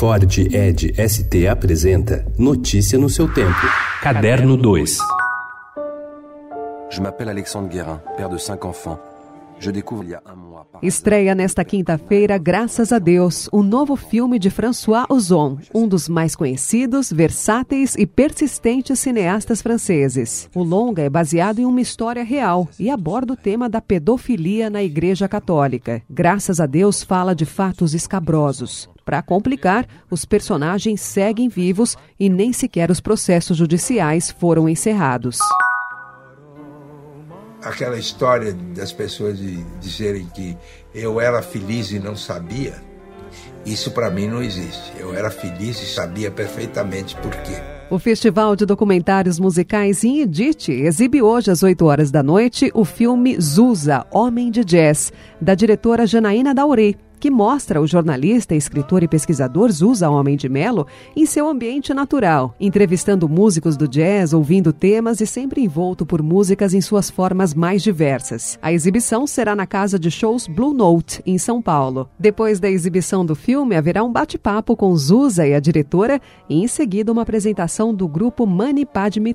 Ford Ed ST apresenta Notícia no seu tempo. Caderno 2. Je m'appelle Alexandre Guérin, père de cinq enfants. Estreia nesta quinta-feira, graças a Deus, o novo filme de François Ozon, um dos mais conhecidos, versáteis e persistentes cineastas franceses. O longa é baseado em uma história real e aborda o tema da pedofilia na Igreja Católica. Graças a Deus fala de fatos escabrosos. Para complicar, os personagens seguem vivos e nem sequer os processos judiciais foram encerrados. Aquela história das pessoas de dizerem que eu era feliz e não sabia, isso para mim não existe. Eu era feliz e sabia perfeitamente por quê. O Festival de Documentários Musicais em Edith exibe hoje às 8 horas da noite o filme Zusa, Homem de Jazz, da diretora Janaína Daurei, que mostra o jornalista, escritor e pesquisador Zusa Homem de Melo em seu ambiente natural, entrevistando músicos do jazz, ouvindo temas e sempre envolto por músicas em suas formas mais diversas. A exibição será na casa de shows Blue Note, em São Paulo. Depois da exibição do filme, haverá um bate-papo com Zusa e a diretora e, em seguida, uma apresentação do grupo Mani Padme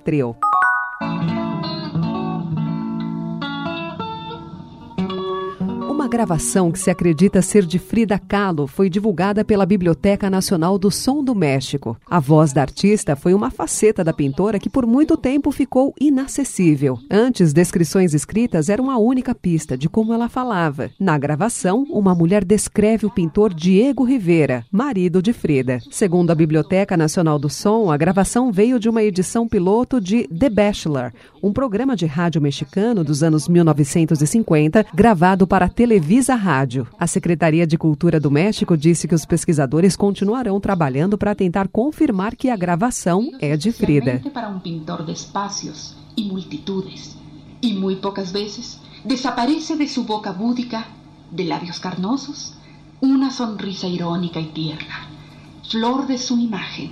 Uma gravação que se acredita ser de Frida Kahlo foi divulgada pela Biblioteca Nacional do Som do México. A voz da artista foi uma faceta da pintora que por muito tempo ficou inacessível. Antes, descrições escritas eram a única pista de como ela falava. Na gravação, uma mulher descreve o pintor Diego Rivera, marido de Frida. Segundo a Biblioteca Nacional do Som, a gravação veio de uma edição piloto de The Bachelor, um programa de rádio mexicano dos anos 1950, gravado para a Televisa Rádio. A Secretaria de Cultura do México disse que os pesquisadores continuarão trabalhando para tentar confirmar que a gravação é de Frida. Para un pintor de espacios y multitudes, y muy pocas veces desaparece de su boca búdica, de labios carnosos, una sonrisa irónica y tierna, flor de su imagen.